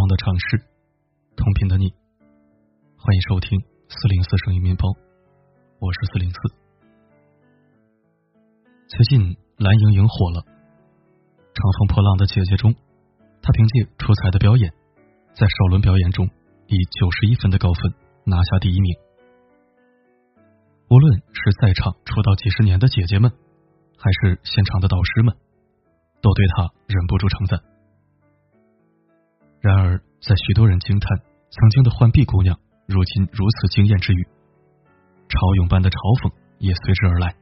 同的城市，同频的你，欢迎收听四零四声音面包，我是四零四。最近蓝盈莹火了，《乘风破浪的姐姐》中，她凭借出彩的表演，在首轮表演中以九十一分的高分拿下第一名。无论是在场出道几十年的姐姐们，还是现场的导师们，都对她忍不住称赞。然而，在许多人惊叹曾经的浣碧姑娘如今如此惊艳之余，潮涌般的嘲讽也随之而来。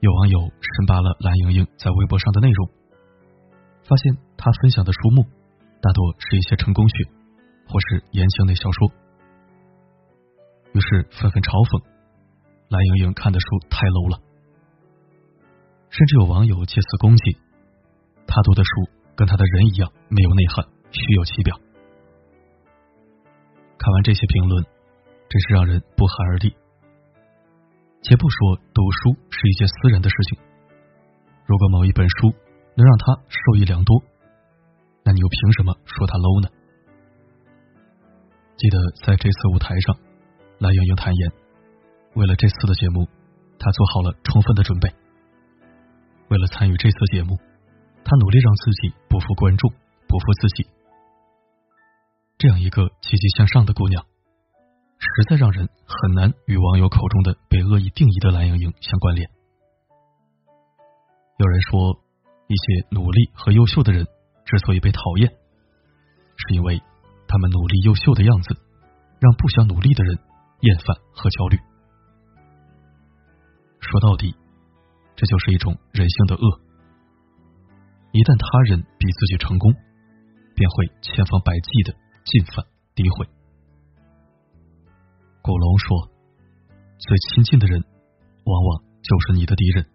有网友深扒了蓝盈莹在微博上的内容，发现她分享的书目大多是一些成功学或是言情类小说，于是纷纷嘲讽蓝盈莹看的书太 low 了，甚至有网友借此攻击她读的书。跟他的人一样没有内涵，虚有其表。看完这些评论，真是让人不寒而栗。且不说读书是一件私人的事情，如果某一本书能让他受益良多，那你又凭什么说他 low 呢？记得在这次舞台上，蓝盈莹坦言，为了这次的节目，她做好了充分的准备。为了参与这次节目。他努力让自己不负观众，不负自己。这样一个积极向上的姑娘，实在让人很难与网友口中的被恶意定义的蓝盈莹相关联。有人说，一些努力和优秀的人之所以被讨厌，是因为他们努力优秀的样子，让不想努力的人厌烦和焦虑。说到底，这就是一种人性的恶。一旦他人比自己成功，便会千方百计的进犯诋毁。古龙说：“最亲近的人，往往就是你的敌人。”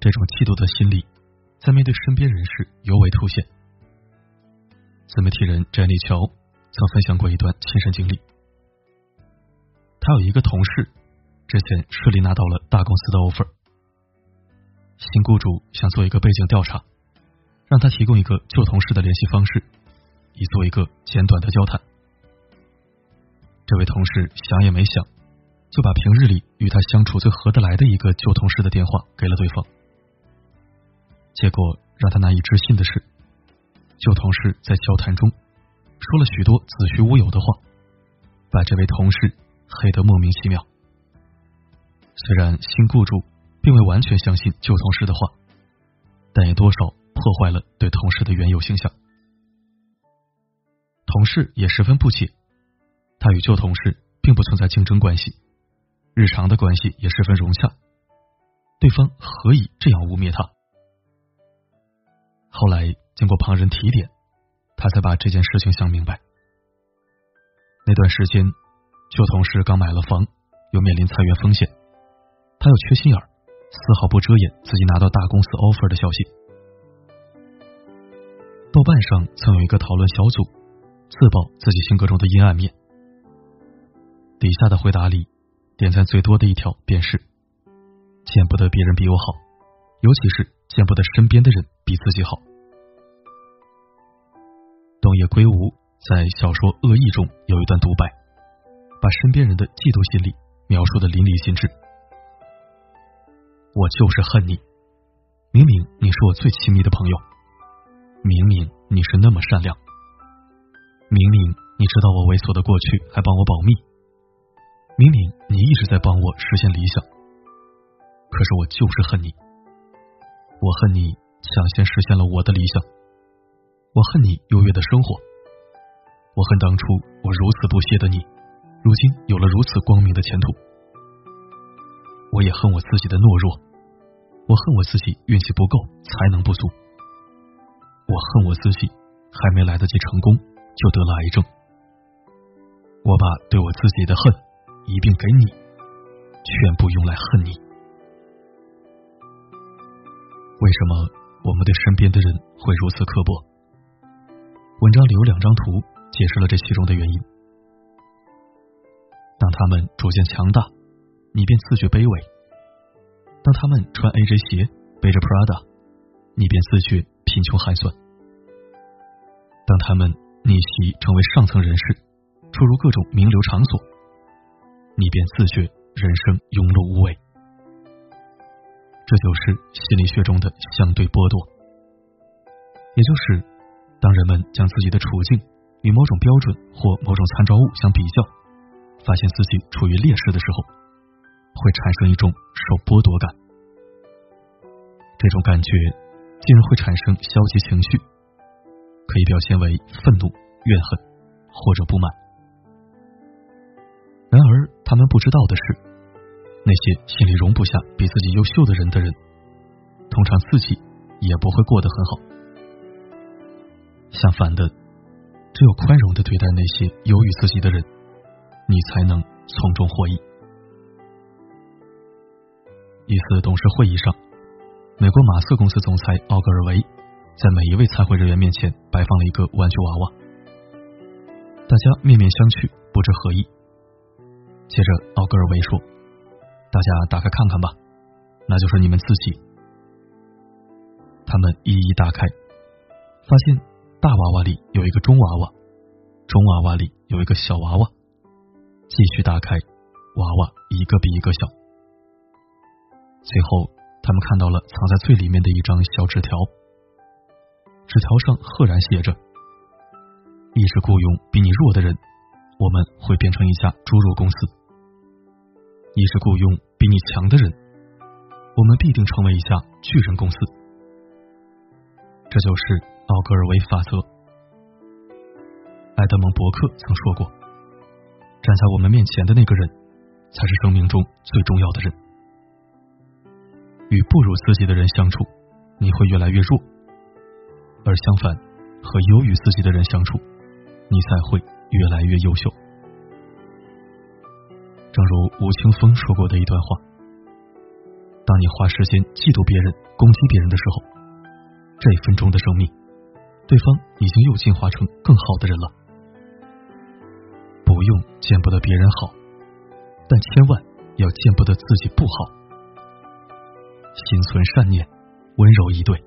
这种嫉妒的心理，在面对身边人时尤为凸显。自媒体人詹妮乔曾分享过一段亲身经历：他有一个同事，之前顺利拿到了大公司的 offer。新雇主想做一个背景调查，让他提供一个旧同事的联系方式，以做一个简短的交谈。这位同事想也没想，就把平日里与他相处最合得来的一个旧同事的电话给了对方。结果让他难以置信的是，旧同事在交谈中说了许多子虚乌有的话，把这位同事黑得莫名其妙。虽然新雇主。并未完全相信旧同事的话，但也多少破坏了对同事的原有形象。同事也十分不解，他与旧同事并不存在竞争关系，日常的关系也十分融洽，对方何以这样污蔑他？后来经过旁人提点，他才把这件事情想明白。那段时间，旧同事刚买了房，又面临裁员风险，他又缺心眼儿。丝毫不遮掩自己拿到大公司 offer 的消息。豆瓣上曾有一个讨论小组，自曝自己性格中的阴暗面。底下的回答里，点赞最多的一条便是：见不得别人比我好，尤其是见不得身边的人比自己好。东野圭吾在小说《恶意》中有一段独白，把身边人的嫉妒心理描述的淋漓尽致。我就是恨你，明明你是我最亲密的朋友，明明你是那么善良，明明你知道我猥琐的过去还帮我保密，明明你一直在帮我实现理想，可是我就是恨你，我恨你抢先实现了我的理想，我恨你优越的生活，我恨当初我如此不屑的你，如今有了如此光明的前途。我也恨我自己的懦弱，我恨我自己运气不够，才能不足。我恨我自己还没来得及成功就得了癌症。我把对我自己的恨一并给你，全部用来恨你。为什么我们对身边的人会如此刻薄？文章里有两张图解释了这其中的原因。当他们逐渐强大。你便自觉卑微。当他们穿 AJ 鞋，背着 Prada，你便自觉贫穷寒酸。当他们逆袭成为上层人士，出入各种名流场所，你便自觉人生庸碌无为。这就是心理学中的相对剥夺，也就是当人们将自己的处境与某种标准或某种参照物相比较，发现自己处于劣势的时候，会产生一种受剥夺感。这种感觉竟然会产生消极情绪，可以表现为愤怒、怨恨或者不满。然而，他们不知道的是。那些心里容不下比自己优秀的人的人，通常自己也不会过得很好。相反的，只有宽容的对待那些优于自己的人，你才能从中获益。一次董事会议上，美国马斯公司总裁奥格尔维在每一位参会人员面前摆放了一个玩具娃娃，大家面面相觑，不知何意。接着，奥格尔维说。大家打开看看吧，那就是你们自己。他们一一打开，发现大娃娃里有一个中娃娃，中娃娃里有一个小娃娃。继续打开，娃娃一个比一个小。最后，他们看到了藏在最里面的一张小纸条，纸条上赫然写着：“一直雇佣比你弱的人，我们会变成一家猪肉公司。”你是雇佣比你强的人，我们必定成为一家巨人公司。这就是奥格尔维法则。埃德蒙·伯克曾说过：“站在我们面前的那个人，才是生命中最重要的人。”与不如自己的人相处，你会越来越弱；而相反，和优于自己的人相处，你才会越来越优秀。正如吴青峰说过的一段话：“当你花时间嫉妒别人、攻击别人的时候，这一分钟的生命，对方已经又进化成更好的人了。不用见不得别人好，但千万要见不得自己不好。心存善念，温柔以对，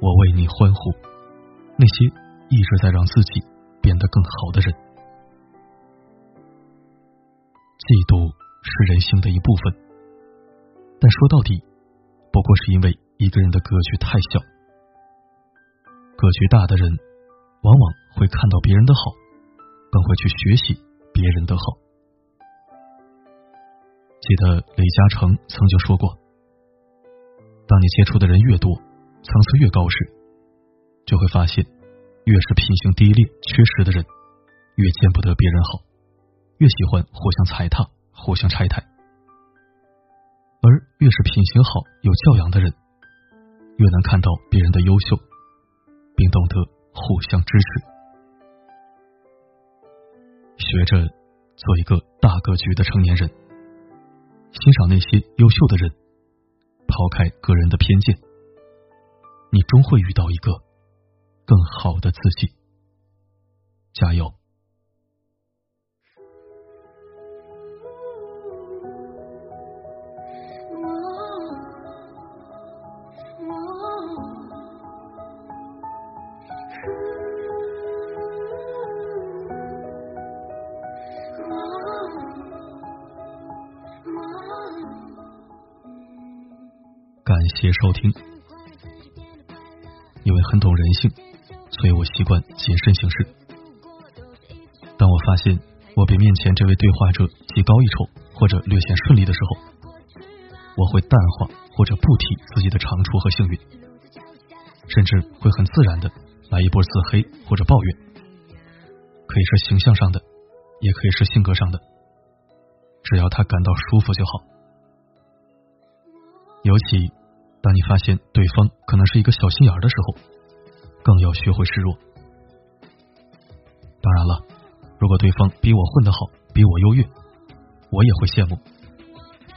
我为你欢呼。那些一直在让自己变得更好的人。”嫉妒是人性的一部分，但说到底，不过是因为一个人的格局太小。格局大的人，往往会看到别人的好，更会去学习别人的好。记得李嘉诚曾经说过：“当你接触的人越多，层次越高时，就会发现，越是品行低劣、缺失的人，越见不得别人好。”越喜欢互相踩踏、互相拆台，而越是品行好、有教养的人，越能看到别人的优秀，并懂得互相支持。学着做一个大格局的成年人，欣赏那些优秀的人，抛开个人的偏见，你终会遇到一个更好的自己。加油！谢收听。因为很懂人性，所以我习惯谨慎行事。当我发现我比面前这位对话者技高一筹或者略显顺利的时候，我会淡化或者不提自己的长处和幸运，甚至会很自然的来一波自黑或者抱怨，可以是形象上的，也可以是性格上的，只要他感到舒服就好。尤其当你发现对方可能是一个小心眼儿的时候，更要学会示弱。当然了，如果对方比我混得好，比我优越，我也会羡慕。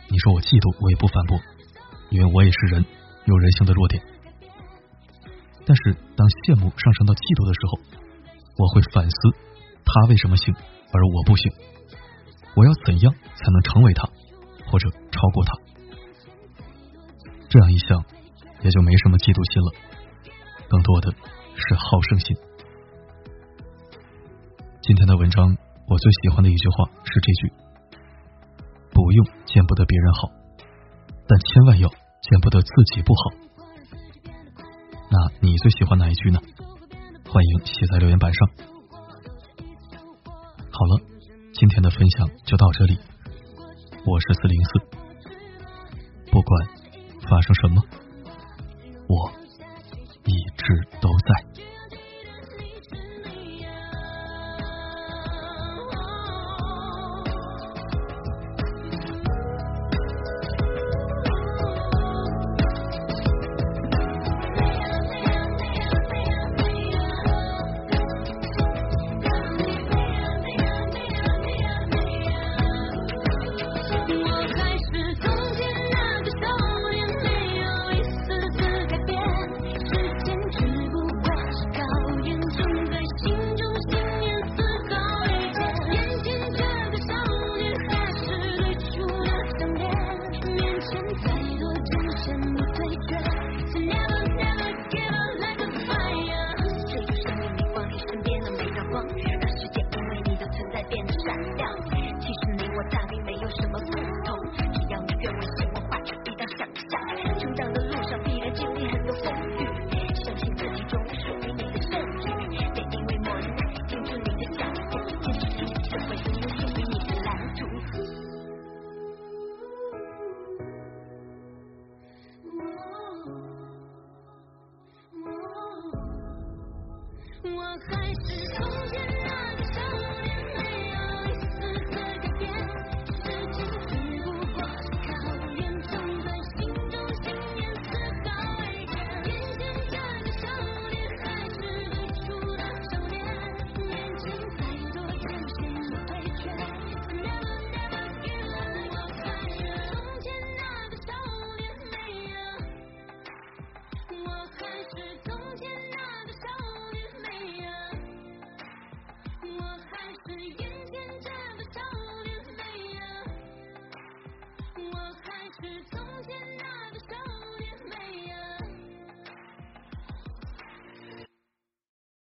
你说我嫉妒，我也不反驳，因为我也是人，有人性的弱点。但是当羡慕上升到嫉妒的时候，我会反思他为什么行，而我不行，我要怎样才能成为他，或者超过他？这样一想，也就没什么嫉妒心了，更多的是好胜心。今天的文章，我最喜欢的一句话是这句：不用见不得别人好，但千万要见不得自己不好。那你最喜欢哪一句呢？欢迎写在留言板上。好了，今天的分享就到这里。我是四零四，不管发生什么，我一直还是从前。